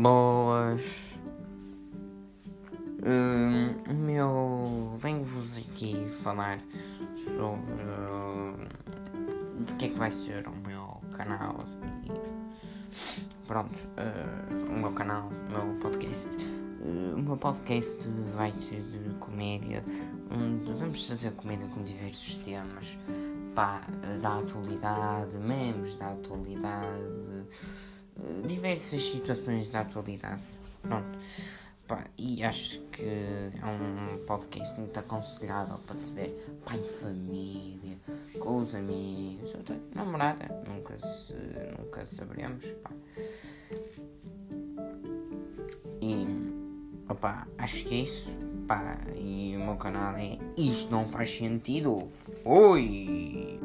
boas. Hum, meu, venho-vos aqui falar sobre uh, de que é que vai ser o meu canal e pronto, uh, o meu canal, o meu podcast. Uh, o meu podcast vai ser de comédia, onde vamos fazer comédia com diversos temas, pá, da atualidade, memes da atualidade diversas situações da atualidade. Pronto. Pá, e acho que é um podcast muito aconselhável para se ver pai família, com os amigos, namorada, nunca, se, nunca saberemos. Pá. E opa, acho que é isso. Pá, e o meu canal é Isto Não Faz Sentido. Foi!